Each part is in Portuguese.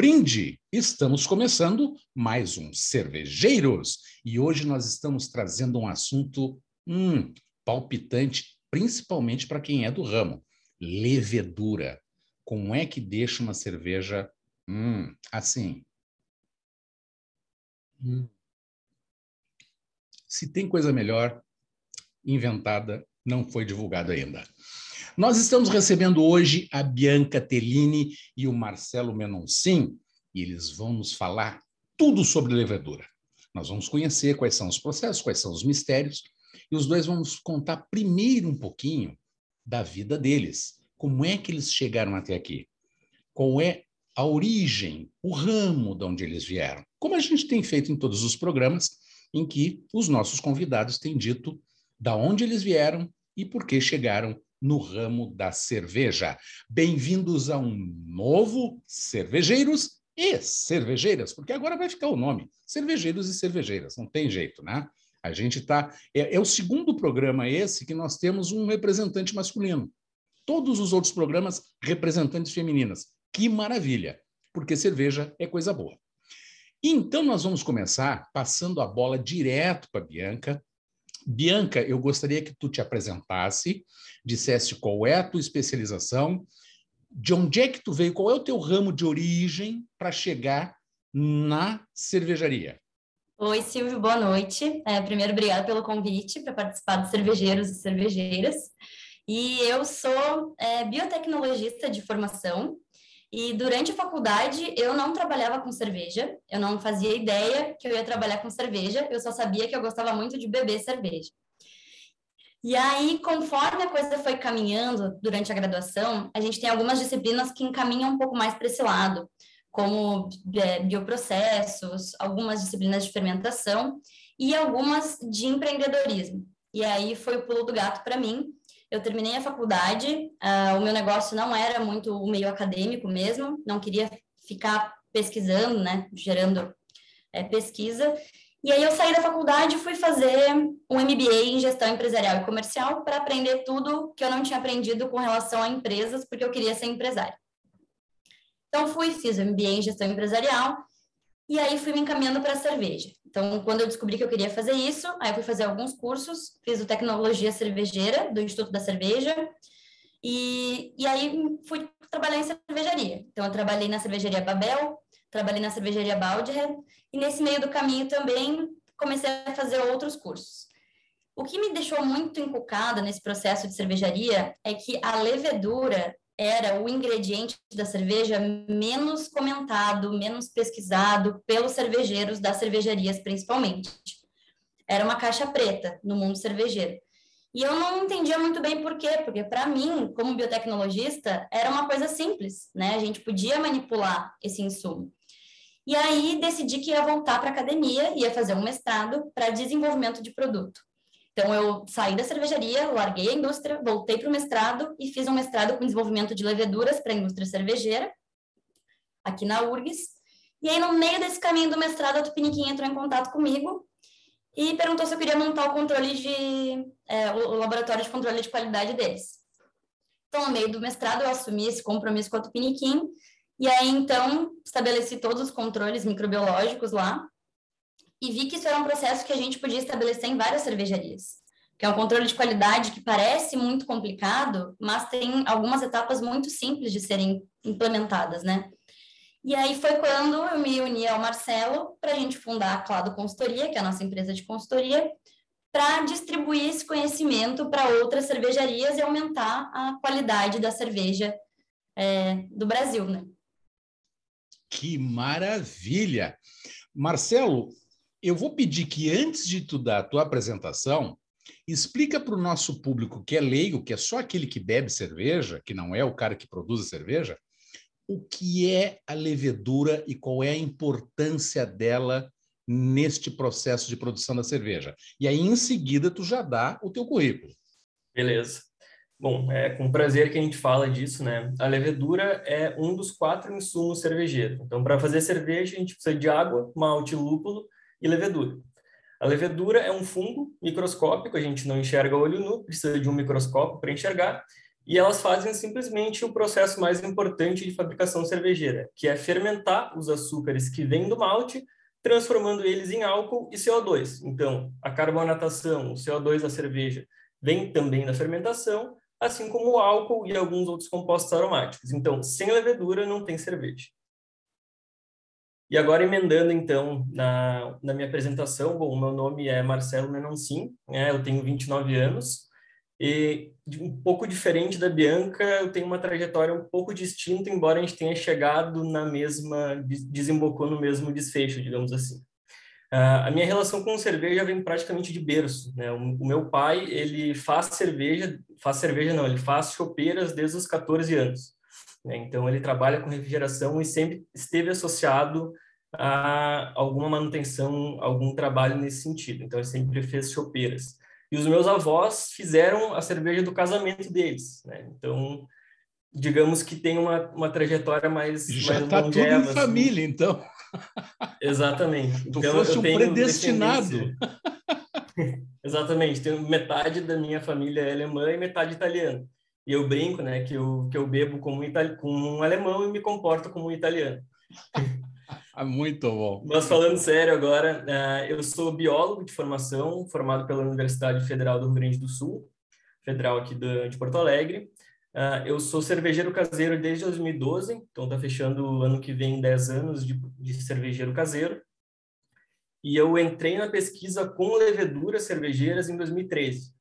Brinde! Estamos começando mais um Cervejeiros e hoje nós estamos trazendo um assunto hum, palpitante, principalmente para quem é do ramo: levedura. Como é que deixa uma cerveja hum, assim? Hum. Se tem coisa melhor inventada, não foi divulgada ainda. Nós estamos recebendo hoje a Bianca Tellini e o Marcelo Menoncin, e eles vão nos falar tudo sobre levedura. Nós vamos conhecer quais são os processos, quais são os mistérios, e os dois vão nos contar primeiro um pouquinho da vida deles. Como é que eles chegaram até aqui? Qual é a origem, o ramo de onde eles vieram? Como a gente tem feito em todos os programas em que os nossos convidados têm dito da onde eles vieram e por que chegaram no ramo da cerveja. Bem-vindos a um novo Cervejeiros e Cervejeiras, porque agora vai ficar o nome Cervejeiros e Cervejeiras, não tem jeito, né? A gente está. É, é, o segundo programa esse que nós temos um representante masculino. Todos os outros programas, representantes femininas. Que maravilha, porque cerveja é coisa boa. Então, nós vamos começar passando a bola direto para a Bianca, Bianca, eu gostaria que tu te apresentasse, dissesse qual é a tua especialização, de onde é que tu veio, qual é o teu ramo de origem para chegar na cervejaria. Oi, Silvio, boa noite. É, primeiro, obrigada pelo convite para participar dos cervejeiros e cervejeiras. E eu sou é, biotecnologista de formação, e durante a faculdade, eu não trabalhava com cerveja, eu não fazia ideia que eu ia trabalhar com cerveja, eu só sabia que eu gostava muito de beber cerveja. E aí, conforme a coisa foi caminhando durante a graduação, a gente tem algumas disciplinas que encaminham um pouco mais para esse lado, como é, bioprocessos, algumas disciplinas de fermentação e algumas de empreendedorismo. E aí foi o pulo do gato para mim, eu terminei a faculdade, uh, o meu negócio não era muito o meio acadêmico mesmo, não queria ficar pesquisando, né, gerando é, pesquisa. E aí eu saí da faculdade e fui fazer um MBA em gestão empresarial e comercial para aprender tudo que eu não tinha aprendido com relação a empresas, porque eu queria ser empresária. Então fui, fiz o MBA em gestão empresarial e aí fui me encaminhando para a cerveja. Então, quando eu descobri que eu queria fazer isso, aí fui fazer alguns cursos, fiz o Tecnologia Cervejeira, do Instituto da Cerveja, e, e aí fui trabalhar em cervejaria. Então, eu trabalhei na cervejaria Babel, trabalhei na cervejaria Baldhead, e nesse meio do caminho também comecei a fazer outros cursos. O que me deixou muito encucada nesse processo de cervejaria é que a levedura era o ingrediente da cerveja menos comentado, menos pesquisado pelos cervejeiros das cervejarias, principalmente. Era uma caixa preta no mundo cervejeiro. E eu não entendia muito bem por quê, porque para mim, como biotecnologista, era uma coisa simples, né? A gente podia manipular esse insumo. E aí decidi que ia voltar para a academia, ia fazer um mestrado para desenvolvimento de produto. Então, eu saí da cervejaria, larguei a indústria, voltei para o mestrado e fiz um mestrado com desenvolvimento de leveduras para a indústria cervejeira, aqui na URGS. E aí, no meio desse caminho do mestrado, a Tupiniquim entrou em contato comigo e perguntou se eu queria montar o controle de... É, o laboratório de controle de qualidade deles. Então, no meio do mestrado, eu assumi esse compromisso com a Tupiniquim e aí, então, estabeleci todos os controles microbiológicos lá e vi que isso era um processo que a gente podia estabelecer em várias cervejarias, que é um controle de qualidade que parece muito complicado, mas tem algumas etapas muito simples de serem implementadas, né? E aí foi quando eu me uni ao Marcelo para a gente fundar a Clado Consultoria, que é a nossa empresa de consultoria, para distribuir esse conhecimento para outras cervejarias e aumentar a qualidade da cerveja é, do Brasil, né? Que maravilha! Marcelo, eu vou pedir que antes de tu dar a tua apresentação, explica para o nosso público que é leigo, que é só aquele que bebe cerveja, que não é o cara que produz a cerveja, o que é a levedura e qual é a importância dela neste processo de produção da cerveja. E aí, em seguida, tu já dá o teu currículo. Beleza. Bom, é com prazer que a gente fala disso, né? A levedura é um dos quatro insumos cervejeiros. Então, para fazer cerveja, a gente precisa de água, malte, lúpulo e levedura. A levedura é um fungo microscópico, a gente não enxerga olho nu, precisa de um microscópio para enxergar, e elas fazem simplesmente o processo mais importante de fabricação cervejeira, que é fermentar os açúcares que vêm do malte, transformando eles em álcool e CO2. Então, a carbonatação, o CO2 da cerveja, vem também da fermentação, assim como o álcool e alguns outros compostos aromáticos. Então, sem levedura não tem cerveja. E agora, emendando, então, na, na minha apresentação, bom, meu nome é Marcelo Menoncin, né, eu tenho 29 anos, e um pouco diferente da Bianca, eu tenho uma trajetória um pouco distinta, embora a gente tenha chegado na mesma, desembocou no mesmo desfecho, digamos assim. Uh, a minha relação com cerveja vem praticamente de berço, né? O, o, meu pai, ele faz cerveja, faz cerveja não, ele faz chopeiras desde os 14 anos. Né? Então, ele trabalha com refrigeração e sempre esteve associado a alguma manutenção, algum trabalho nesse sentido. Então, ele sempre fez chopeiras. E os meus avós fizeram a cerveja do casamento deles, né? Então, digamos que tem uma, uma trajetória mais já está tudo em assim. família, então. Exatamente. Tu então, fosse um predestinado. Exatamente. Tenho metade da minha família é alemã e metade italiana. E eu brinco, né, que eu, que eu bebo como, itali como um alemão e me comporto como um italiano. Muito bom. Mas falando sério agora, uh, eu sou biólogo de formação, formado pela Universidade Federal do Rio Grande do Sul, federal aqui de, de Porto Alegre. Uh, eu sou cervejeiro caseiro desde 2012, então está fechando o ano que vem 10 anos de, de cervejeiro caseiro. E eu entrei na pesquisa com leveduras cervejeiras em 2013.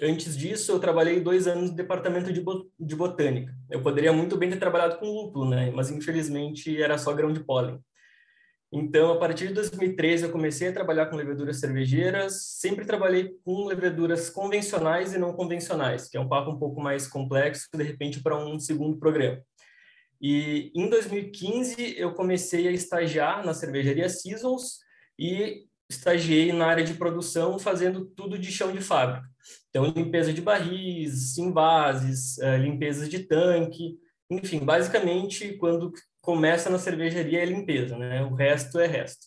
Antes disso, eu trabalhei dois anos no departamento de, de botânica. Eu poderia muito bem ter trabalhado com lúpulo, né? Mas infelizmente era só grão de pólen. Então, a partir de 2013, eu comecei a trabalhar com leveduras cervejeiras. Sempre trabalhei com leveduras convencionais e não convencionais, que é um papo um pouco mais complexo, de repente, para um segundo programa. E em 2015, eu comecei a estagiar na cervejaria Seasons e estagiei na área de produção, fazendo tudo de chão de fábrica. Então, limpeza de barris, envases, eh, limpezas de tanque, enfim, basicamente, quando começa na cervejaria é limpeza, né? O resto é resto.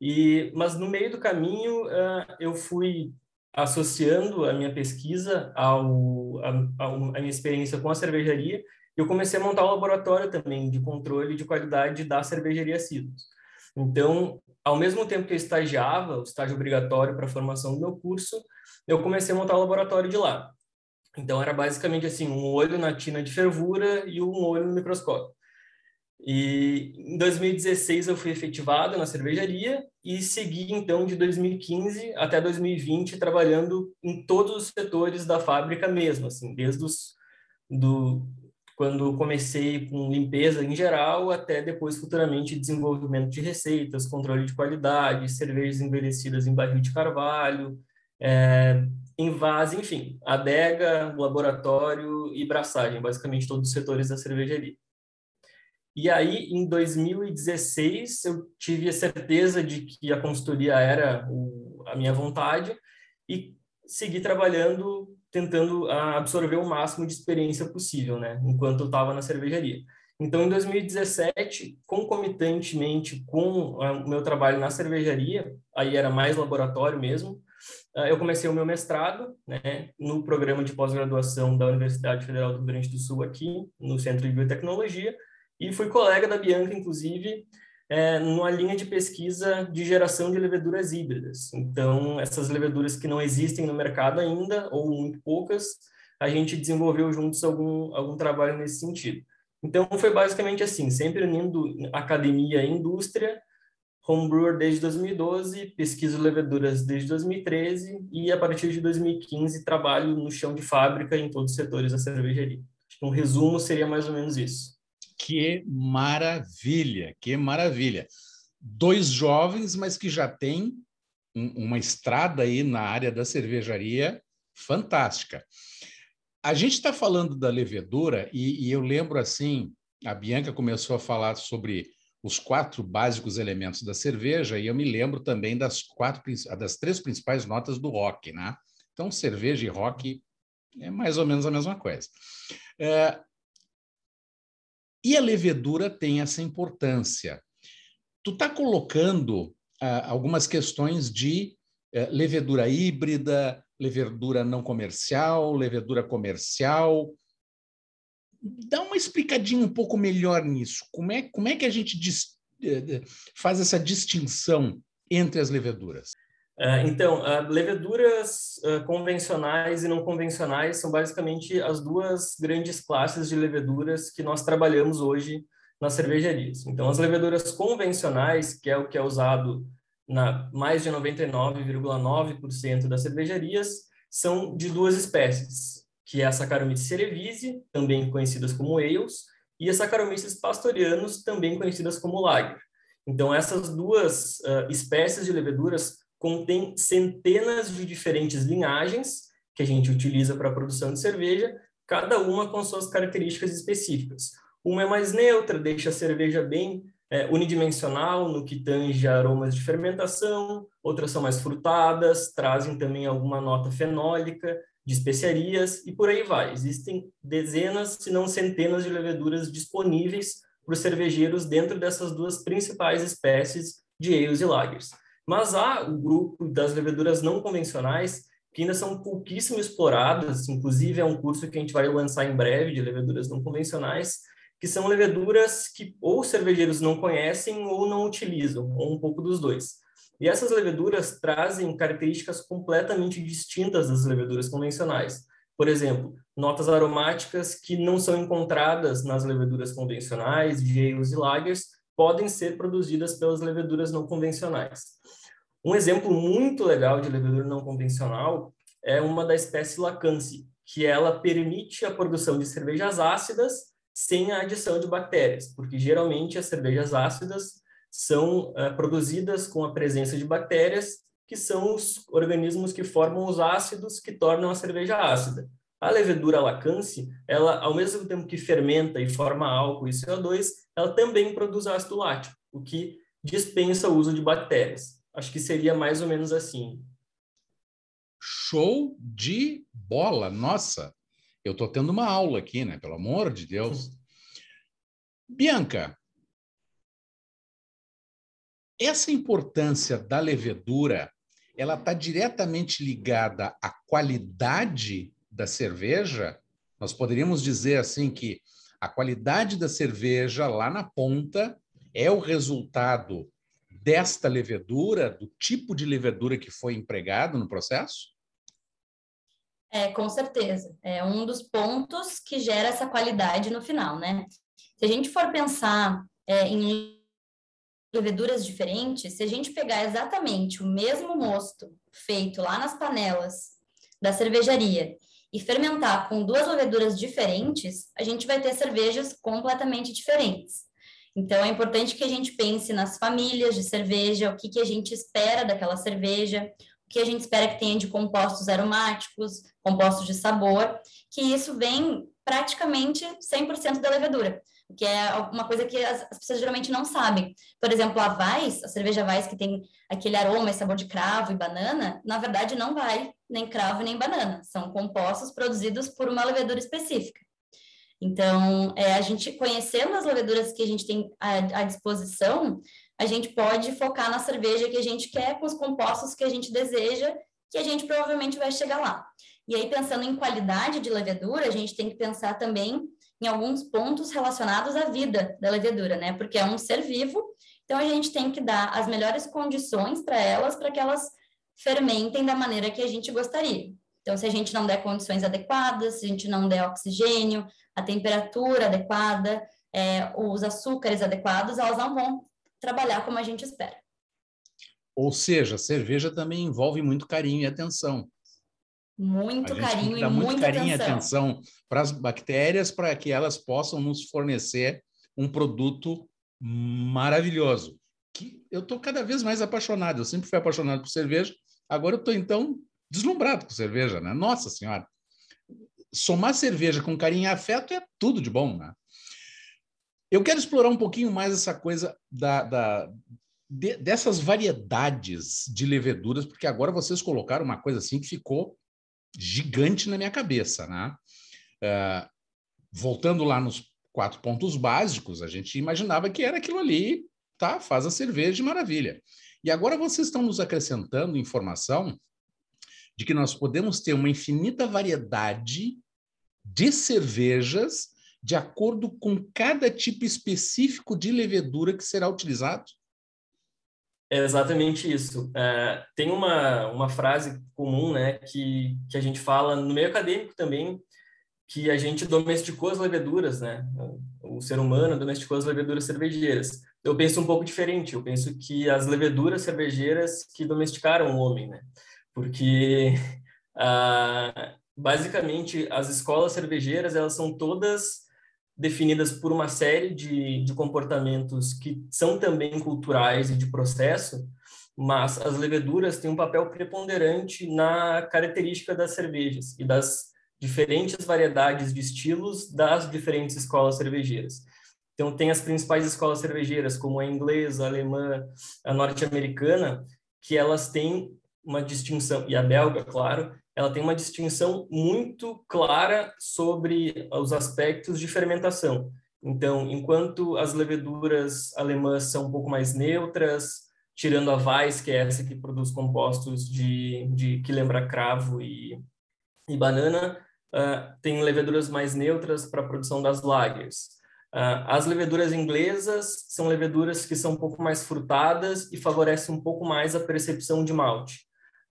E, mas no meio do caminho, uh, eu fui associando a minha pesquisa ao, a, a, minha experiência com a cervejaria, eu comecei a montar um laboratório também de controle de qualidade da cervejaria Silos. Então, ao mesmo tempo que eu estagiava, o estágio obrigatório para a formação do meu curso, eu comecei a montar o laboratório de lá. Então, era basicamente assim, um olho na tina de fervura e um olho no microscópio. E em 2016 eu fui efetivado na cervejaria e segui então de 2015 até 2020 trabalhando em todos os setores da fábrica mesmo, assim, desde os do quando comecei com limpeza em geral até depois futuramente desenvolvimento de receitas, controle de qualidade, cervejas envelhecidas em barril de carvalho, é, envase, enfim, adega, laboratório e braçagem, basicamente todos os setores da cervejaria. E aí, em 2016, eu tive a certeza de que a consultoria era o, a minha vontade e segui trabalhando, tentando absorver o máximo de experiência possível, né, enquanto eu estava na cervejaria. Então, em 2017, concomitantemente com o meu trabalho na cervejaria, aí era mais laboratório mesmo, ah, eu comecei o meu mestrado né, no programa de pós-graduação da Universidade Federal do Rio Grande do Sul, aqui no Centro de Biotecnologia, e fui colega da Bianca, inclusive, é, numa linha de pesquisa de geração de leveduras híbridas. Então, essas leveduras que não existem no mercado ainda, ou muito poucas, a gente desenvolveu juntos algum, algum trabalho nesse sentido. Então, foi basicamente assim, sempre unindo academia e indústria, homebrewer desde 2012, pesquiso leveduras desde 2013 e, a partir de 2015, trabalho no chão de fábrica em todos os setores da cervejaria. Um resumo seria mais ou menos isso. Que maravilha, que maravilha. Dois jovens, mas que já têm um, uma estrada aí na área da cervejaria fantástica. A gente está falando da levedura e, e eu lembro assim, a Bianca começou a falar sobre os quatro básicos elementos da cerveja e eu me lembro também das quatro das três principais notas do rock, né? Então cerveja e rock é mais ou menos a mesma coisa. É, e a levedura tem essa importância. Tu está colocando ah, algumas questões de eh, levedura híbrida, levedura não comercial, levedura comercial. Dá uma explicadinha um pouco melhor nisso. Como é, como é que a gente dis, eh, faz essa distinção entre as leveduras? Uh, então, uh, leveduras uh, convencionais e não convencionais são basicamente as duas grandes classes de leveduras que nós trabalhamos hoje nas cervejarias. Então, as leveduras convencionais, que é o que é usado na mais de 99,9% das cervejarias, são de duas espécies, que é a Saccharomyces cerevisiae, também conhecidas como ales, e a Saccharomyces pastorianus, também conhecidas como lager. Então, essas duas espécies de leveduras contém centenas de diferentes linhagens que a gente utiliza para a produção de cerveja, cada uma com suas características específicas. Uma é mais neutra, deixa a cerveja bem é, unidimensional no que tange aromas de fermentação, outras são mais frutadas, trazem também alguma nota fenólica, de especiarias e por aí vai. Existem dezenas, se não centenas de leveduras disponíveis para os cervejeiros dentro dessas duas principais espécies de ales e lagers. Mas há o grupo das leveduras não convencionais que ainda são pouquíssimo exploradas, inclusive é um curso que a gente vai lançar em breve de leveduras não convencionais, que são leveduras que ou cervejeiros não conhecem ou não utilizam, ou um pouco dos dois. E essas leveduras trazem características completamente distintas das leveduras convencionais. Por exemplo, notas aromáticas que não são encontradas nas leveduras convencionais, de e lagers, podem ser produzidas pelas leveduras não convencionais. Um exemplo muito legal de levedura não convencional é uma da espécie Lacance, que ela permite a produção de cervejas ácidas sem a adição de bactérias, porque geralmente as cervejas ácidas são uh, produzidas com a presença de bactérias, que são os organismos que formam os ácidos que tornam a cerveja ácida. A levedura lacance, ela, ao mesmo tempo que fermenta e forma álcool e CO2, ela também produz ácido lático, o que dispensa o uso de bactérias. Acho que seria mais ou menos assim. Show de bola! Nossa, eu estou tendo uma aula aqui, né? Pelo amor de Deus. Bianca, essa importância da levedura, ela está diretamente ligada à qualidade da cerveja, nós poderíamos dizer assim que a qualidade da cerveja lá na ponta é o resultado desta levedura, do tipo de levedura que foi empregado no processo? É, com certeza. É um dos pontos que gera essa qualidade no final, né? Se a gente for pensar é, em leveduras diferentes, se a gente pegar exatamente o mesmo mosto feito lá nas panelas da cervejaria e fermentar com duas leveduras diferentes, a gente vai ter cervejas completamente diferentes. Então, é importante que a gente pense nas famílias de cerveja, o que, que a gente espera daquela cerveja, o que a gente espera que tenha de compostos aromáticos, compostos de sabor, que isso vem praticamente 100% da levedura, que é uma coisa que as, as, pessoas geralmente não sabem. Por exemplo, a Vais, a cerveja Vais que tem aquele aroma e sabor de cravo e banana, na verdade não vai nem cravo nem banana, são compostos produzidos por uma levedura específica. Então, é, a gente conhecendo as leveduras que a gente tem à, à disposição, a gente pode focar na cerveja que a gente quer, com os compostos que a gente deseja, que a gente provavelmente vai chegar lá. E aí, pensando em qualidade de levedura, a gente tem que pensar também em alguns pontos relacionados à vida da levedura, né? Porque é um ser vivo, então a gente tem que dar as melhores condições para elas, para que elas fermentem da maneira que a gente gostaria. Então, se a gente não der condições adequadas, se a gente não der oxigênio, a temperatura adequada, é, os açúcares adequados, elas não vão trabalhar como a gente espera. Ou seja, cerveja também envolve muito carinho e atenção. Muito carinho e muito carinho atenção. e atenção para as bactérias para que elas possam nos fornecer um produto maravilhoso. Que eu estou cada vez mais apaixonado. Eu sempre fui apaixonado por cerveja. Agora eu estou então deslumbrado com cerveja, né? Nossa senhora. Somar cerveja com carinho e afeto é tudo de bom, né? Eu quero explorar um pouquinho mais essa coisa da, da de, dessas variedades de leveduras, porque agora vocês colocaram uma coisa assim que ficou gigante na minha cabeça, né? Uh, voltando lá nos quatro pontos básicos, a gente imaginava que era aquilo ali, tá? Faz a cerveja de maravilha. E agora vocês estão nos acrescentando informação de que nós podemos ter uma infinita variedade de cervejas de acordo com cada tipo específico de levedura que será utilizado? É exatamente isso. É, tem uma, uma frase comum né, que, que a gente fala no meio acadêmico também, que a gente domesticou as leveduras, né? O ser humano domesticou as leveduras cervejeiras. Eu penso um pouco diferente. Eu penso que as leveduras cervejeiras que domesticaram o homem, né? Porque ah, basicamente as escolas cervejeiras elas são todas definidas por uma série de, de comportamentos que são também culturais e de processo, mas as leveduras têm um papel preponderante na característica das cervejas e das diferentes variedades de estilos das diferentes escolas cervejeiras. Então, tem as principais escolas cervejeiras, como a inglesa, a alemã, a norte-americana, que elas têm uma distinção, e a belga, claro, ela tem uma distinção muito clara sobre os aspectos de fermentação. Então, enquanto as leveduras alemãs são um pouco mais neutras, tirando a Weiss, que é essa que produz compostos de, de que lembra cravo e, e banana, uh, tem leveduras mais neutras para a produção das lagers. Uh, as leveduras inglesas são leveduras que são um pouco mais frutadas e favorecem um pouco mais a percepção de malte.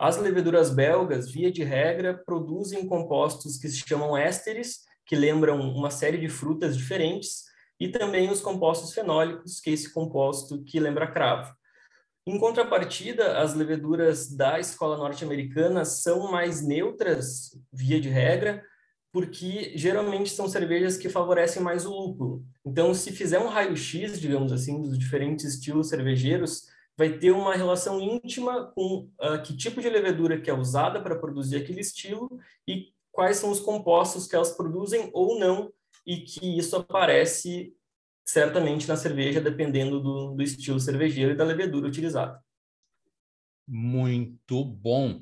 As leveduras belgas, via de regra, produzem compostos que se chamam ésteres, que lembram uma série de frutas diferentes, e também os compostos fenólicos, que é esse composto que lembra cravo. Em contrapartida, as leveduras da escola norte-americana são mais neutras, via de regra, porque geralmente são cervejas que favorecem mais o lúpulo. Então, se fizer um raio-x, digamos assim, dos diferentes estilos cervejeiros, vai ter uma relação íntima com uh, que tipo de levedura que é usada para produzir aquele estilo e quais são os compostos que elas produzem ou não, e que isso aparece certamente na cerveja, dependendo do, do estilo cervejeiro e da levedura utilizada. Muito bom.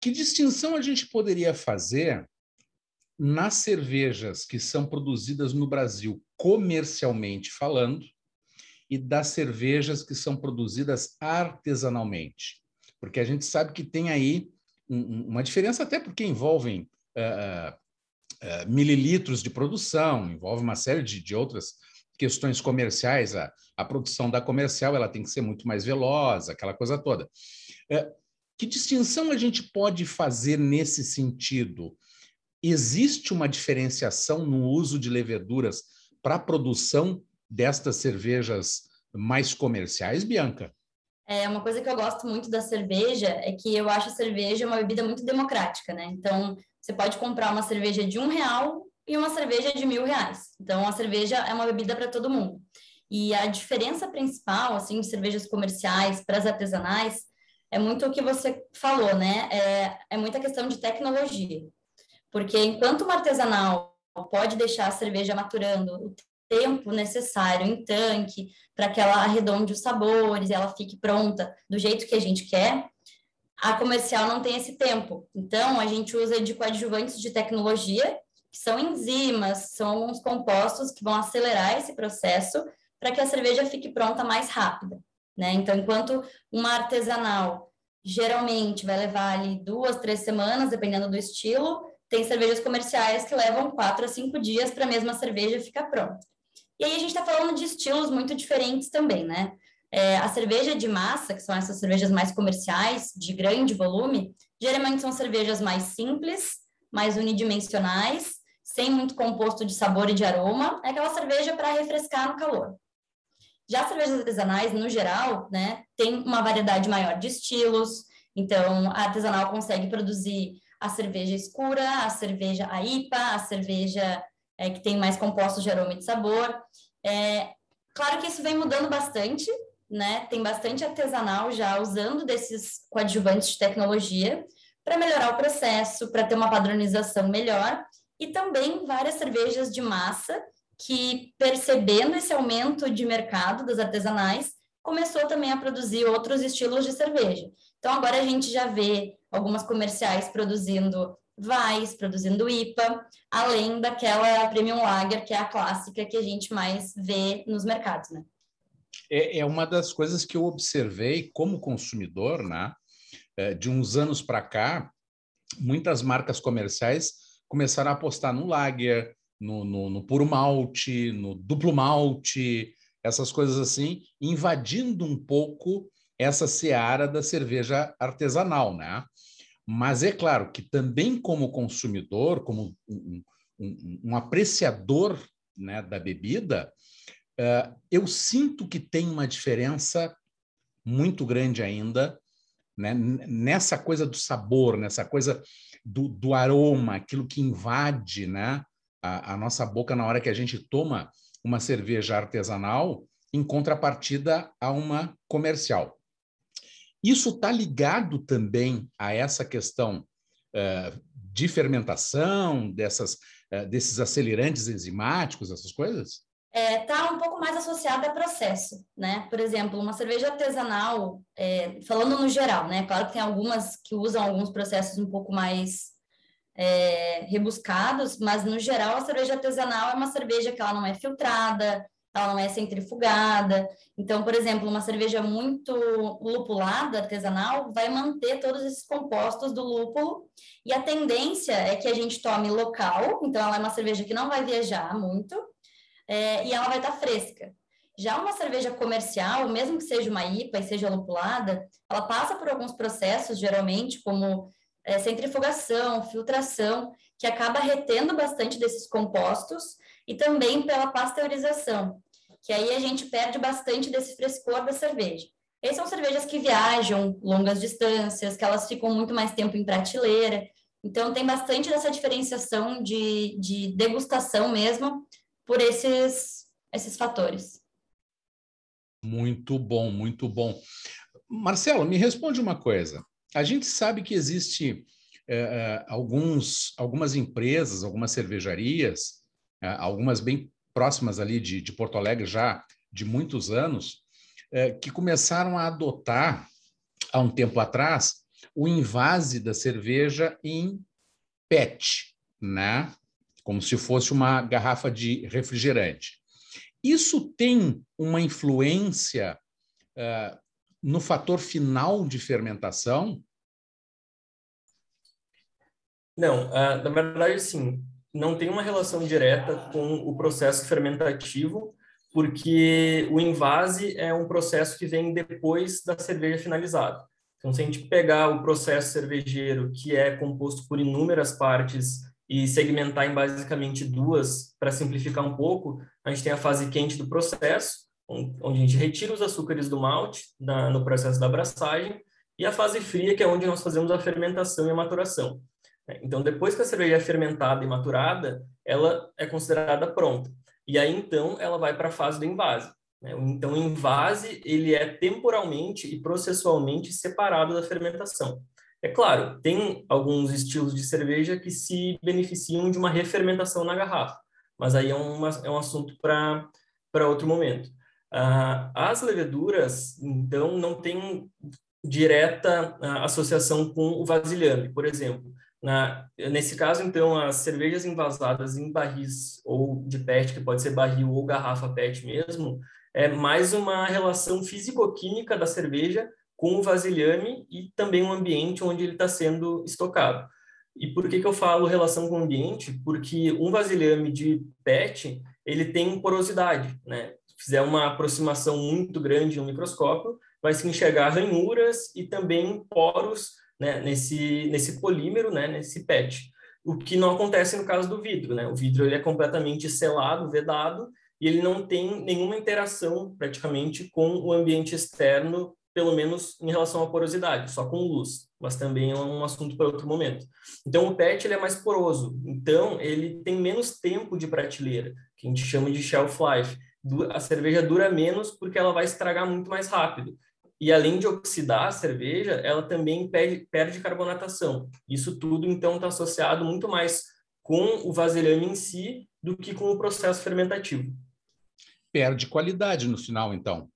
Que distinção a gente poderia fazer nas cervejas que são produzidas no Brasil comercialmente falando e das cervejas que são produzidas artesanalmente. Porque a gente sabe que tem aí um, uma diferença, até porque envolvem uh, uh, mililitros de produção, envolve uma série de, de outras questões comerciais. A, a, produção da comercial ela tem que ser muito mais veloz, aquela coisa toda. Uh, que distinção a gente pode fazer nesse sentido? Existe uma diferenciação no uso de leveduras para a produção destas cervejas mais comerciais, Bianca? É, uma coisa que eu gosto muito da cerveja é que eu acho a cerveja uma bebida muito democrática, né? Então, você pode comprar uma cerveja de um real e uma cerveja de mil reais. Então, a cerveja é uma bebida para todo mundo. E a diferença principal, assim, de cervejas comerciais para as artesanais é muito o que você falou, né? É, é muita questão de tecnologia. Porque enquanto uma artesanal pode deixar a cerveja maturando o tempo necessário em tanque para que ela arredonde os sabores e ela fique pronta do jeito que a gente quer, a comercial não tem esse tempo. Então, a gente usa de coadjuvantes de tecnologia, que são enzimas, são uns compostos que vão acelerar esse processo para que a cerveja fique pronta mais rápida. Né? Então, enquanto uma artesanal geralmente vai levar ali duas, três semanas, dependendo do estilo, tem cervejas comerciais que levam quatro a cinco dias para a mesma cerveja ficar pronta. E aí a gente está falando de estilos muito diferentes também, né? É, a cerveja de massa, que são essas cervejas mais comerciais, de grande volume, geralmente são cervejas mais simples, mais unidimensionais, sem muito composto de sabor e de aroma. É aquela cerveja para refrescar no calor. Já as cervejas artesanais, no geral, né, tem uma variedade maior de estilos. Então, a artesanal consegue produzir a cerveja escura, a cerveja a IPA, a cerveja é, que tem mais compostos de aroma e de sabor. É, claro que isso vem mudando bastante, né? Tem bastante artesanal já usando desses coadjuvantes de tecnologia para melhorar o processo, para ter uma padronização melhor, e também várias cervejas de massa que, percebendo esse aumento de mercado das artesanais, começou também a produzir outros estilos de cerveja. Então, agora a gente já vê algumas comerciais produzindo Weiss, produzindo IPA, além daquela Premium Lager, que é a clássica que a gente mais vê nos mercados, né? É, é uma das coisas que eu observei como consumidor, né? É, de uns anos para cá, muitas marcas comerciais começaram a apostar no Lager, no, no, no puro malte, no duplo malte, essas coisas assim, invadindo um pouco essa seara da cerveja artesanal, né? Mas é claro que também como consumidor, como um, um, um apreciador né, da bebida, uh, eu sinto que tem uma diferença muito grande ainda né, nessa coisa do sabor, nessa coisa do, do aroma, aquilo que invade né, a, a nossa boca na hora que a gente toma uma cerveja artesanal, em contrapartida a uma comercial. Isso está ligado também a essa questão uh, de fermentação, dessas, uh, desses acelerantes enzimáticos, essas coisas? Está é, tá um pouco mais associada a processo, né? Por exemplo, uma cerveja artesanal, é, falando no geral, né? Claro que tem algumas que usam alguns processos um pouco mais é, rebuscados, mas no geral a cerveja artesanal é uma cerveja que ela não é filtrada, ela não é centrifugada. Então, por exemplo, uma cerveja muito lupulada, artesanal, vai manter todos esses compostos do lúpulo. E a tendência é que a gente tome local, então ela é uma cerveja que não vai viajar muito, é, e ela vai estar fresca. Já uma cerveja comercial, mesmo que seja uma IPA e seja lupulada, ela passa por alguns processos, geralmente, como é, centrifugação, filtração, que acaba retendo bastante desses compostos e também pela pasteurização, que aí a gente perde bastante desse frescor da cerveja. Essas são cervejas que viajam longas distâncias, que elas ficam muito mais tempo em prateleira. Então, tem bastante dessa diferenciação de, de degustação mesmo por esses, esses fatores. Muito bom, muito bom. Marcelo, me responde uma coisa. A gente sabe que existe é, alguns, algumas empresas, algumas cervejarias algumas bem próximas ali de, de Porto Alegre já de muitos anos, é, que começaram a adotar, há um tempo atrás, o invase da cerveja em PET, né? como se fosse uma garrafa de refrigerante. Isso tem uma influência uh, no fator final de fermentação? Não, uh, na verdade, sim não tem uma relação direta com o processo fermentativo, porque o invase é um processo que vem depois da cerveja finalizada. Então, se a gente pegar o processo cervejeiro, que é composto por inúmeras partes, e segmentar em basicamente duas, para simplificar um pouco, a gente tem a fase quente do processo, onde a gente retira os açúcares do malte no processo da abraçagem, e a fase fria, que é onde nós fazemos a fermentação e a maturação. Então, depois que a cerveja é fermentada e maturada, ela é considerada pronta. E aí, então, ela vai para a fase do invase. Né? Então, o invase, ele é temporalmente e processualmente separado da fermentação. É claro, tem alguns estilos de cerveja que se beneficiam de uma refermentação na garrafa, mas aí é, uma, é um assunto para outro momento. Ah, as leveduras, então, não têm direta ah, associação com o vasilhame, por exemplo. Na, nesse caso, então, as cervejas envasadas em barris ou de PET, que pode ser barril ou garrafa PET mesmo, é mais uma relação físico-química da cerveja com o vasilhame e também o ambiente onde ele está sendo estocado. E por que, que eu falo relação com o ambiente? Porque um vasilhame de PET, ele tem porosidade, né? Se fizer uma aproximação muito grande no microscópio, vai se enxergar ranhuras e também poros né, nesse, nesse polímero, né, nesse PET. O que não acontece no caso do vidro, né? O vidro ele é completamente selado, vedado, e ele não tem nenhuma interação praticamente com o ambiente externo, pelo menos em relação à porosidade, só com luz, mas também é um assunto para outro momento. Então o PET ele é mais poroso, então ele tem menos tempo de prateleira, que a gente chama de shelf life. A cerveja dura menos porque ela vai estragar muito mais rápido. E além de oxidar a cerveja, ela também perde, perde carbonatação. Isso tudo, então, está associado muito mais com o vasilhame em si do que com o processo fermentativo. Perde qualidade no final, então.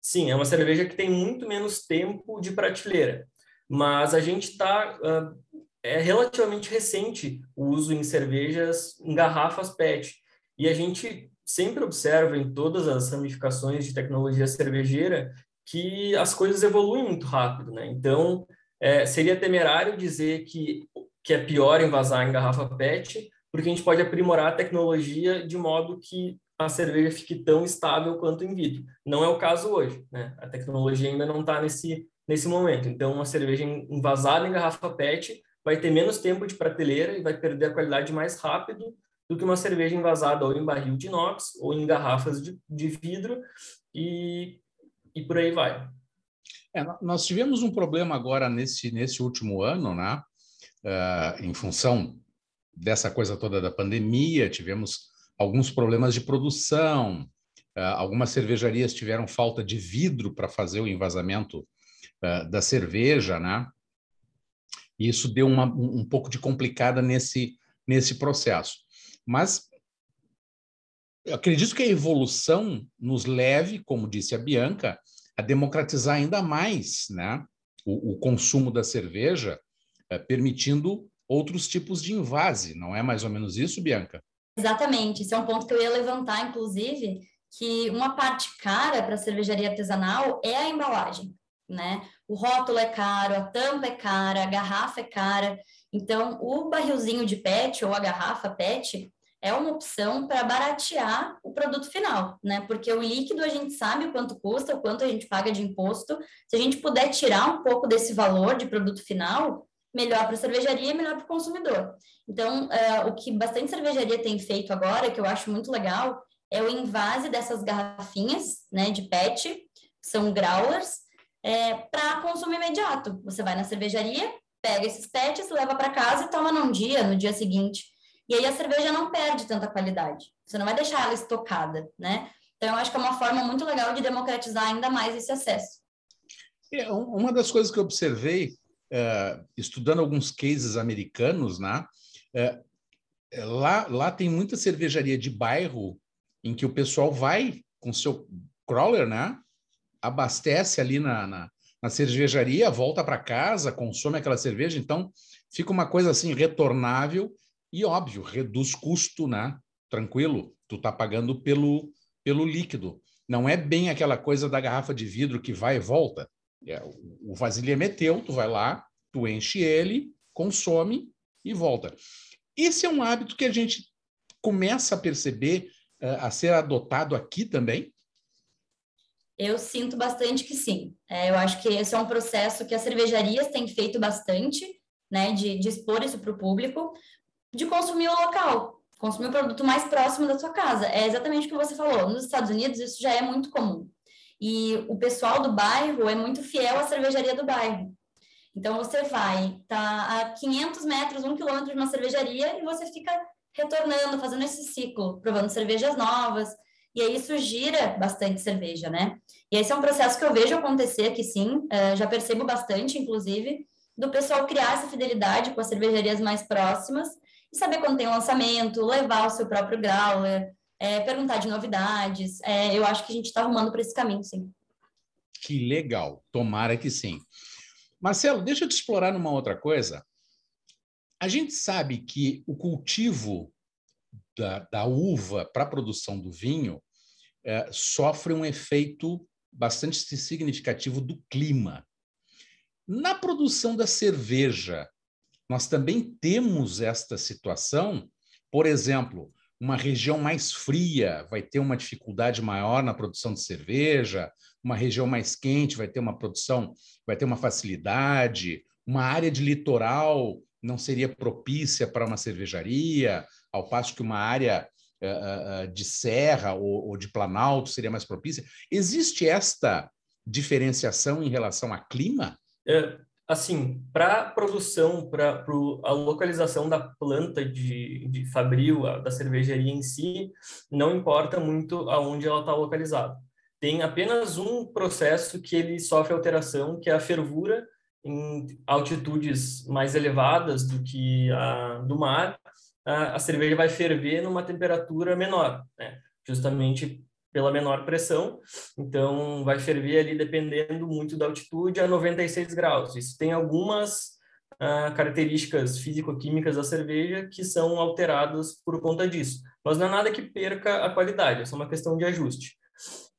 Sim, é uma cerveja que tem muito menos tempo de prateleira. Mas a gente está. Uh, é relativamente recente o uso em cervejas em garrafas PET. E a gente sempre observa em todas as ramificações de tecnologia cervejeira que as coisas evoluem muito rápido, né? Então, é, seria temerário dizer que, que é pior envasar em garrafa PET, porque a gente pode aprimorar a tecnologia de modo que a cerveja fique tão estável quanto em vidro. Não é o caso hoje, né? A tecnologia ainda não está nesse, nesse momento. Então, uma cerveja envasada em garrafa PET vai ter menos tempo de prateleira e vai perder a qualidade mais rápido do que uma cerveja envasada ou em barril de inox ou em garrafas de, de vidro e, e por aí vai. É, nós tivemos um problema agora nesse, nesse último ano, né? Uh, em função dessa coisa toda da pandemia, tivemos alguns problemas de produção, uh, algumas cervejarias tiveram falta de vidro para fazer o envasamento uh, da cerveja, né? E isso deu uma, um, um pouco de complicada nesse, nesse processo. Mas eu acredito que a evolução nos leve, como disse a Bianca, a democratizar ainda mais né, o, o consumo da cerveja, eh, permitindo outros tipos de invase. Não é mais ou menos isso, Bianca? Exatamente. Esse é um ponto que eu ia levantar, inclusive, que uma parte cara para a cervejaria artesanal é a embalagem, né? O rótulo é caro, a tampa é cara, a garrafa é cara. Então, o barrilzinho de PET ou a garrafa PET, é uma opção para baratear o produto final, né? Porque o líquido a gente sabe o quanto custa, o quanto a gente paga de imposto. Se a gente puder tirar um pouco desse valor de produto final, melhor para a cervejaria e melhor para o consumidor. Então, é, o que bastante cervejaria tem feito agora, que eu acho muito legal, é o invase dessas garrafinhas, né, de PET, são growlers, é, para consumo imediato. Você vai na cervejaria, pega esses PETs, leva para casa e toma num dia, no dia seguinte. E aí a cerveja não perde tanta qualidade. Você não vai deixar ela estocada, né? Então, eu acho que é uma forma muito legal de democratizar ainda mais esse acesso. É, uma das coisas que eu observei, é, estudando alguns cases americanos, né? É, é, lá, lá tem muita cervejaria de bairro em que o pessoal vai com seu crawler, né? Abastece ali na, na, na cervejaria, volta para casa, consome aquela cerveja. Então, fica uma coisa assim retornável e, óbvio, reduz custo, né? Tranquilo, tu está pagando pelo, pelo líquido. Não é bem aquela coisa da garrafa de vidro que vai e volta. É, o vasilhame é teu, tu vai lá, tu enche ele, consome e volta. Esse é um hábito que a gente começa a perceber uh, a ser adotado aqui também? Eu sinto bastante que sim. É, eu acho que esse é um processo que as cervejarias têm feito bastante, né, de, de expor isso para o público, de consumir o local, consumir o produto mais próximo da sua casa. É exatamente o que você falou. Nos Estados Unidos, isso já é muito comum. E o pessoal do bairro é muito fiel à cervejaria do bairro. Então, você vai, tá a 500 metros, um quilômetro de uma cervejaria e você fica retornando, fazendo esse ciclo, provando cervejas novas. E aí isso gira bastante cerveja, né? E esse é um processo que eu vejo acontecer aqui, sim. Uh, já percebo bastante, inclusive, do pessoal criar essa fidelidade com as cervejarias mais próximas e saber quando tem lançamento, levar o seu próprio growler, é, perguntar de novidades. É, eu acho que a gente está arrumando para esse caminho, sim. Que legal, tomara que sim. Marcelo, deixa eu te explorar numa outra coisa. A gente sabe que o cultivo da, da uva para a produção do vinho é, sofre um efeito bastante significativo do clima. Na produção da cerveja, nós também temos esta situação, por exemplo, uma região mais fria vai ter uma dificuldade maior na produção de cerveja, uma região mais quente vai ter uma produção, vai ter uma facilidade, uma área de litoral não seria propícia para uma cervejaria, ao passo que uma área uh, uh, de serra ou, ou de planalto seria mais propícia. Existe esta diferenciação em relação a clima? É, assim, para a produção, para a localização da planta de, de fabril, da cervejaria em si, não importa muito aonde ela está localizada. Tem apenas um processo que ele sofre alteração, que é a fervura em altitudes mais elevadas do que a do mar, a, a cerveja vai ferver numa temperatura menor, né? justamente pela menor pressão, então vai ferver ali dependendo muito da altitude a 96 graus. Isso tem algumas uh, características físico-químicas da cerveja que são alteradas por conta disso, mas não é nada que perca a qualidade, é só uma questão de ajuste.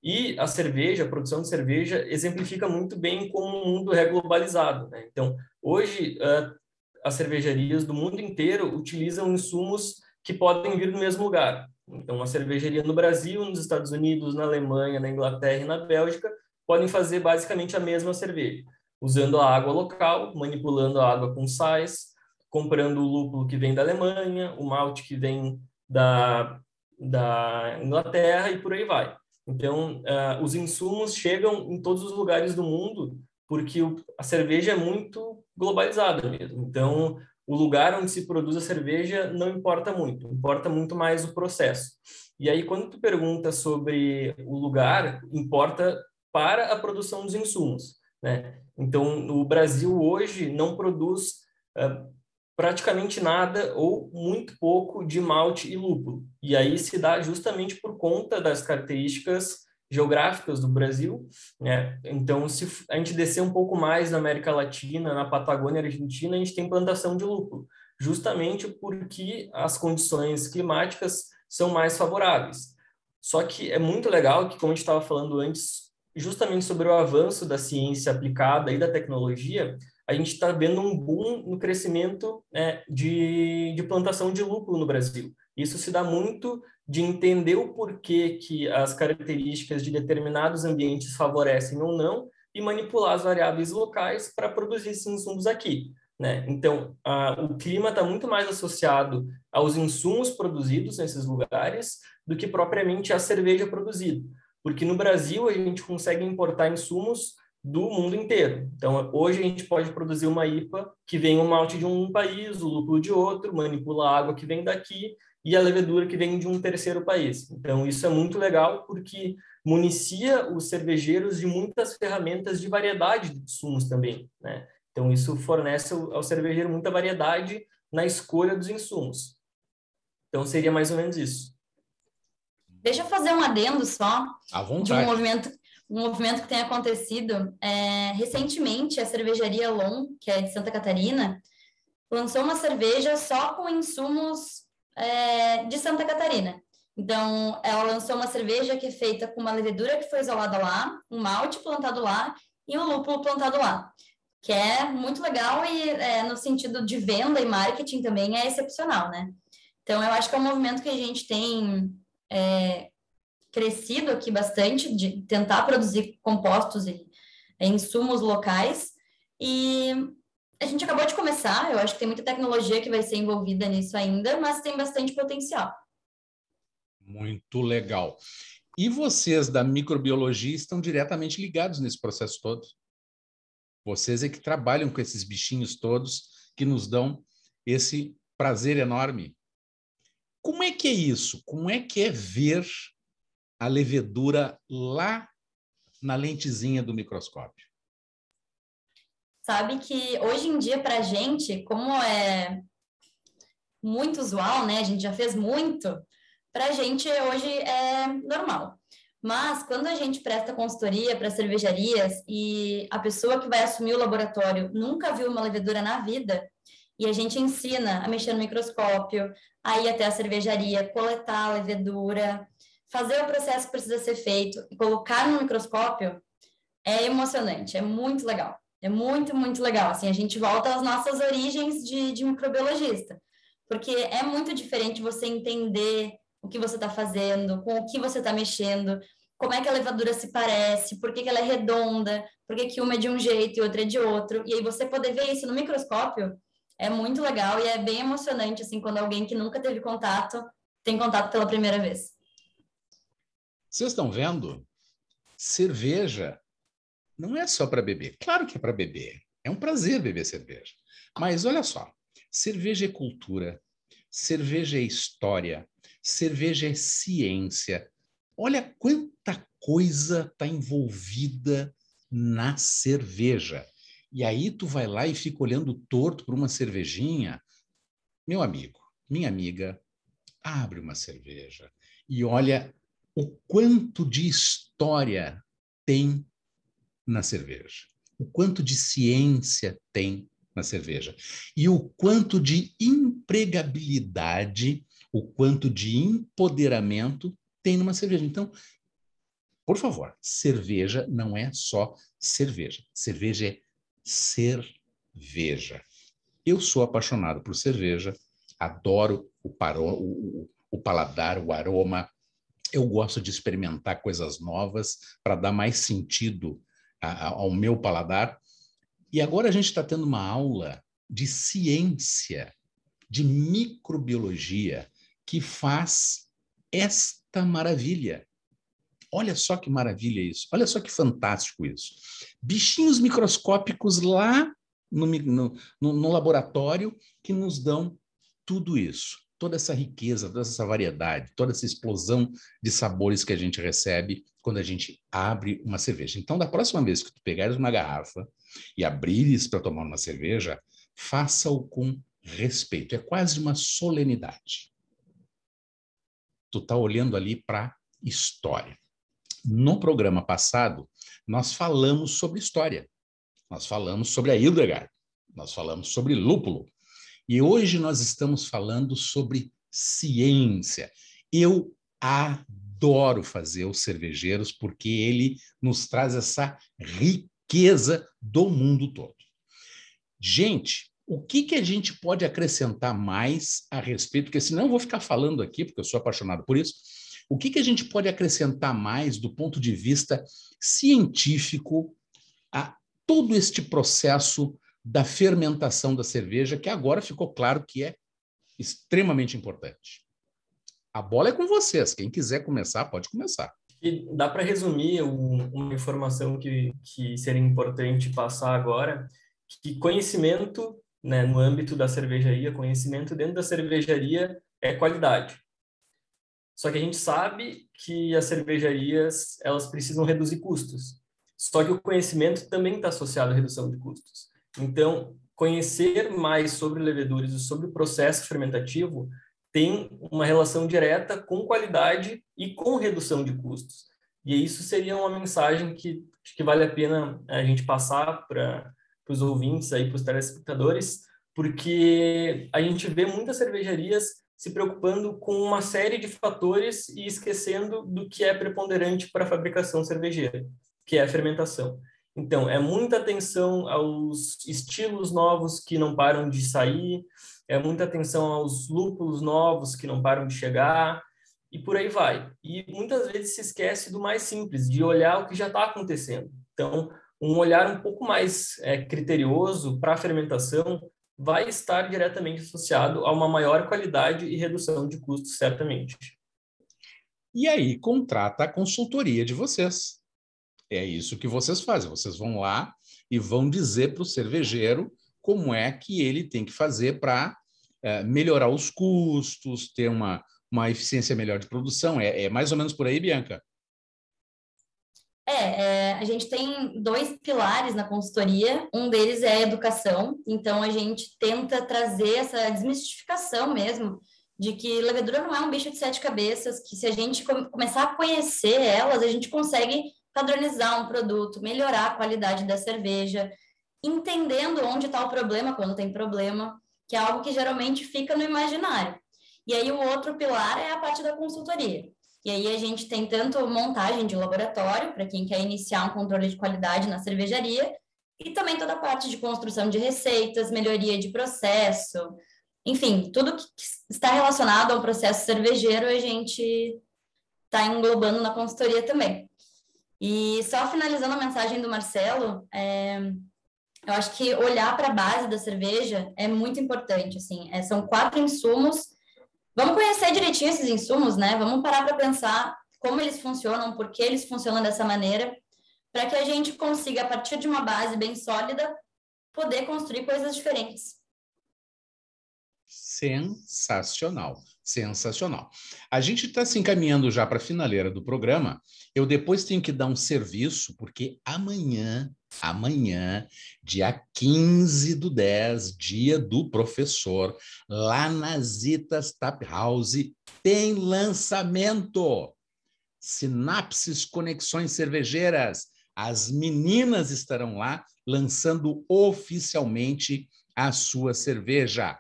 E a cerveja, a produção de cerveja, exemplifica muito bem como um mundo reglobalizado. Né? Então, hoje, uh, as cervejarias do mundo inteiro utilizam insumos que podem vir do mesmo lugar. Então, uma cervejaria no Brasil, nos Estados Unidos, na Alemanha, na Inglaterra e na Bélgica podem fazer basicamente a mesma cerveja, usando a água local, manipulando a água com sais, comprando o lúpulo que vem da Alemanha, o malte que vem da, da Inglaterra e por aí vai. Então, uh, os insumos chegam em todos os lugares do mundo porque o, a cerveja é muito globalizada mesmo. Então, o lugar onde se produz a cerveja não importa muito, importa muito mais o processo. E aí, quando tu pergunta sobre o lugar, importa para a produção dos insumos, né? Então, o Brasil hoje não produz uh, praticamente nada ou muito pouco de malte e lúpulo. E aí se dá justamente por conta das características geográficas do Brasil, né? Então, se a gente descer um pouco mais na América Latina, na Patagônia Argentina, a gente tem plantação de lúpulo, justamente porque as condições climáticas são mais favoráveis. Só que é muito legal que, como a gente estava falando antes, justamente sobre o avanço da ciência aplicada e da tecnologia, a gente está vendo um boom no crescimento né, de, de plantação de lúpulo no Brasil. Isso se dá muito de entender o porquê que as características de determinados ambientes favorecem ou não e manipular as variáveis locais para produzir esses insumos aqui. Né? Então, a, o clima está muito mais associado aos insumos produzidos nesses lugares do que propriamente à cerveja produzida. Porque no Brasil a gente consegue importar insumos do mundo inteiro. Então, hoje a gente pode produzir uma IPA que vem o malte de um país, o lúpulo de outro, manipula a água que vem daqui e a levedura que vem de um terceiro país. Então, isso é muito legal porque municia os cervejeiros de muitas ferramentas de variedade de insumos também, né? Então, isso fornece ao cervejeiro muita variedade na escolha dos insumos. Então, seria mais ou menos isso. Deixa eu fazer um adendo só de um movimento, um movimento que tem acontecido. É, recentemente, a cervejaria Lon, que é de Santa Catarina, lançou uma cerveja só com insumos é, de Santa Catarina. Então, ela lançou uma cerveja que é feita com uma levedura que foi isolada lá, um malte plantado lá e um lúpulo plantado lá, que é muito legal e é, no sentido de venda e marketing também é excepcional, né? Então, eu acho que é um movimento que a gente tem é, crescido aqui bastante, de tentar produzir compostos e insumos locais, e a gente acabou de começar, eu acho que tem muita tecnologia que vai ser envolvida nisso ainda, mas tem bastante potencial. Muito legal. E vocês da microbiologia estão diretamente ligados nesse processo todo? Vocês é que trabalham com esses bichinhos todos que nos dão esse prazer enorme. Como é que é isso? Como é que é ver a levedura lá na lentezinha do microscópio? Sabe que hoje em dia, para a gente, como é muito usual, né? A gente já fez muito, para a gente hoje é normal. Mas quando a gente presta consultoria para cervejarias e a pessoa que vai assumir o laboratório nunca viu uma levedura na vida, e a gente ensina a mexer no microscópio, a ir até a cervejaria, coletar a levedura, fazer o processo que precisa ser feito e colocar no microscópio, é emocionante, é muito legal. É muito, muito legal. Assim, a gente volta às nossas origens de, de microbiologista, porque é muito diferente você entender o que você está fazendo, com o que você está mexendo, como é que a levadura se parece, por que, que ela é redonda, por que, que uma é de um jeito e outra é de outro. E aí você poder ver isso no microscópio é muito legal e é bem emocionante, assim, quando alguém que nunca teve contato tem contato pela primeira vez. Vocês estão vendo? Cerveja não é só para beber. Claro que é para beber. É um prazer beber cerveja. Mas olha só, cerveja é cultura, cerveja é história, cerveja é ciência. Olha quanta coisa está envolvida na cerveja. E aí tu vai lá e fica olhando torto para uma cervejinha. Meu amigo, minha amiga, abre uma cerveja e olha o quanto de história tem na cerveja, o quanto de ciência tem na cerveja e o quanto de empregabilidade, o quanto de empoderamento tem numa cerveja. Então, por favor, cerveja não é só cerveja. Cerveja é cerveja. Eu sou apaixonado por cerveja adoro o, paro, o, o paladar, o aroma. Eu gosto de experimentar coisas novas para dar mais sentido ao meu paladar. E agora a gente está tendo uma aula de ciência, de microbiologia, que faz esta maravilha. Olha só que maravilha isso, olha só que fantástico isso. Bichinhos microscópicos lá no, no, no, laboratório que nos dão tudo isso, toda essa riqueza, toda essa variedade, toda essa explosão de sabores que a gente recebe quando a gente abre uma cerveja. Então, da próxima vez que tu pegares uma garrafa e abrires para tomar uma cerveja, faça-o com respeito. É quase uma solenidade. Tu está olhando ali para história. No programa passado, nós falamos sobre história. Nós falamos sobre a Hildegard. Nós falamos sobre lúpulo. E hoje nós estamos falando sobre ciência. Eu adoro fazer os cervejeiros porque ele nos traz essa riqueza do mundo todo. Gente, o que, que a gente pode acrescentar mais a respeito? Porque senão eu vou ficar falando aqui, porque eu sou apaixonado por isso. O que, que a gente pode acrescentar mais do ponto de vista científico a todo este processo da fermentação da cerveja, que agora ficou claro que é extremamente importante. A bola é com vocês. Quem quiser começar, pode começar. E dá para resumir uma informação que, que seria importante passar agora, que conhecimento né, no âmbito da cervejaria, conhecimento dentro da cervejaria é qualidade. Só que a gente sabe que as cervejarias elas precisam reduzir custos. Só que o conhecimento também está associado à redução de custos. Então, conhecer mais sobre leveduras e sobre o processo fermentativo tem uma relação direta com qualidade e com redução de custos. E isso seria uma mensagem que, que vale a pena a gente passar para os ouvintes, aí, para os telespectadores, porque a gente vê muitas cervejarias se preocupando com uma série de fatores e esquecendo do que é preponderante para a fabricação cervejeira, que é a fermentação. Então, é muita atenção aos estilos novos que não param de sair, é muita atenção aos lúpulos novos que não param de chegar, e por aí vai. E muitas vezes se esquece do mais simples, de olhar o que já está acontecendo. Então, um olhar um pouco mais é, criterioso para a fermentação vai estar diretamente associado a uma maior qualidade e redução de custos, certamente. E aí, contrata a consultoria de vocês. É isso que vocês fazem. Vocês vão lá e vão dizer para o cervejeiro como é que ele tem que fazer para é, melhorar os custos, ter uma, uma eficiência melhor de produção. É, é mais ou menos por aí, Bianca? É, é, a gente tem dois pilares na consultoria. Um deles é a educação. Então, a gente tenta trazer essa desmistificação mesmo de que levedura não é um bicho de sete cabeças, que se a gente começar a conhecer elas, a gente consegue padronizar um produto, melhorar a qualidade da cerveja, entendendo onde está o problema quando tem problema, que é algo que geralmente fica no imaginário. E aí o outro pilar é a parte da consultoria. E aí a gente tem tanto montagem de laboratório, para quem quer iniciar um controle de qualidade na cervejaria, e também toda a parte de construção de receitas, melhoria de processo, enfim, tudo que está relacionado ao processo cervejeiro a gente está englobando na consultoria também. E só finalizando a mensagem do Marcelo, é, eu acho que olhar para a base da cerveja é muito importante. Assim, é, são quatro insumos. Vamos conhecer direitinho esses insumos, né? Vamos parar para pensar como eles funcionam, por que eles funcionam dessa maneira, para que a gente consiga, a partir de uma base bem sólida, poder construir coisas diferentes. Sensacional, sensacional. A gente está se encaminhando já para a finaleira do programa. Eu depois tenho que dar um serviço, porque amanhã, amanhã, dia 15 do 10, dia do professor, lá na Zitas Tap House, tem lançamento. Sinapses Conexões Cervejeiras. As meninas estarão lá lançando oficialmente a sua cerveja.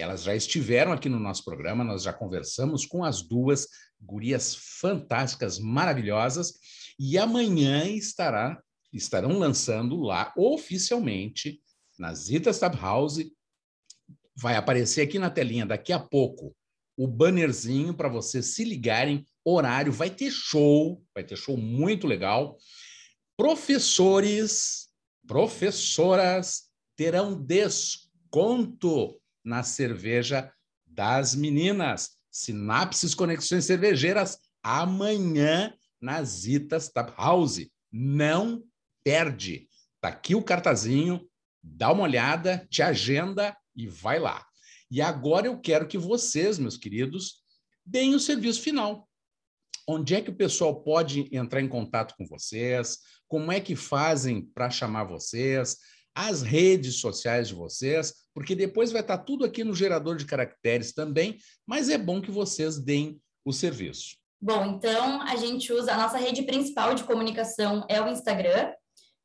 Elas já estiveram aqui no nosso programa, nós já conversamos com as duas gurias fantásticas, maravilhosas, e amanhã estará, estarão lançando lá oficialmente, na Zita Stab House, vai aparecer aqui na telinha daqui a pouco o bannerzinho para vocês se ligarem. Horário, vai ter show, vai ter show muito legal. Professores, professoras terão desconto na cerveja das meninas. Sinapses Conexões Cervejeiras amanhã nas Itas Tap House. Não perde. Tá aqui o cartazinho, dá uma olhada, te agenda e vai lá. E agora eu quero que vocês, meus queridos, deem o serviço final. Onde é que o pessoal pode entrar em contato com vocês? Como é que fazem para chamar vocês? As redes sociais de vocês, porque depois vai estar tá tudo aqui no gerador de caracteres também, mas é bom que vocês deem o serviço. Bom, então a gente usa a nossa rede principal de comunicação é o Instagram,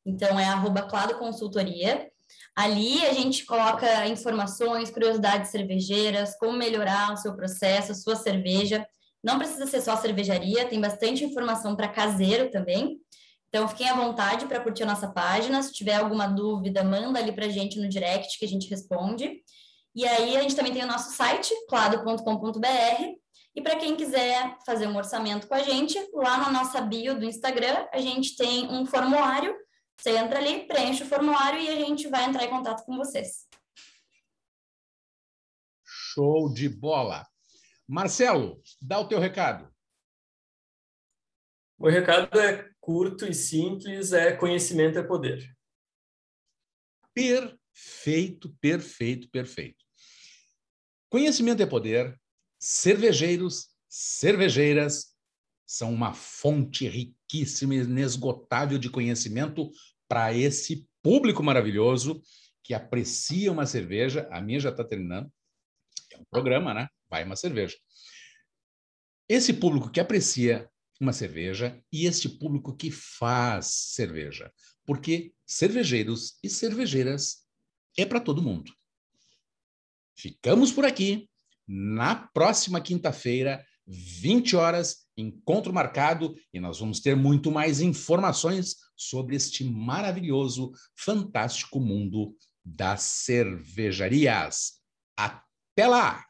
então é arroba Clado Consultoria. Ali a gente coloca informações, curiosidades cervejeiras, como melhorar o seu processo, a sua cerveja. Não precisa ser só cervejaria, tem bastante informação para caseiro também. Então fiquem à vontade para curtir a nossa página. Se tiver alguma dúvida, manda ali para a gente no direct que a gente responde. E aí a gente também tem o nosso site, clado.com.br. E para quem quiser fazer um orçamento com a gente, lá na nossa bio do Instagram, a gente tem um formulário você entra ali, preenche o formulário e a gente vai entrar em contato com vocês. Show de bola. Marcelo, dá o teu recado. O recado é curto e simples, é conhecimento é poder. Perfeito, perfeito, perfeito. Conhecimento é poder. Cervejeiros, cervejeiras são uma fonte riquíssima e inesgotável de conhecimento para esse público maravilhoso que aprecia uma cerveja. A minha já está terminando. É um programa, né? Vai uma cerveja. Esse público que aprecia uma cerveja e este público que faz cerveja. Porque cervejeiros e cervejeiras é para todo mundo. Ficamos por aqui. Na próxima quinta-feira, 20 horas, encontro marcado e nós vamos ter muito mais informações sobre este maravilhoso, fantástico mundo das cervejarias. Até lá!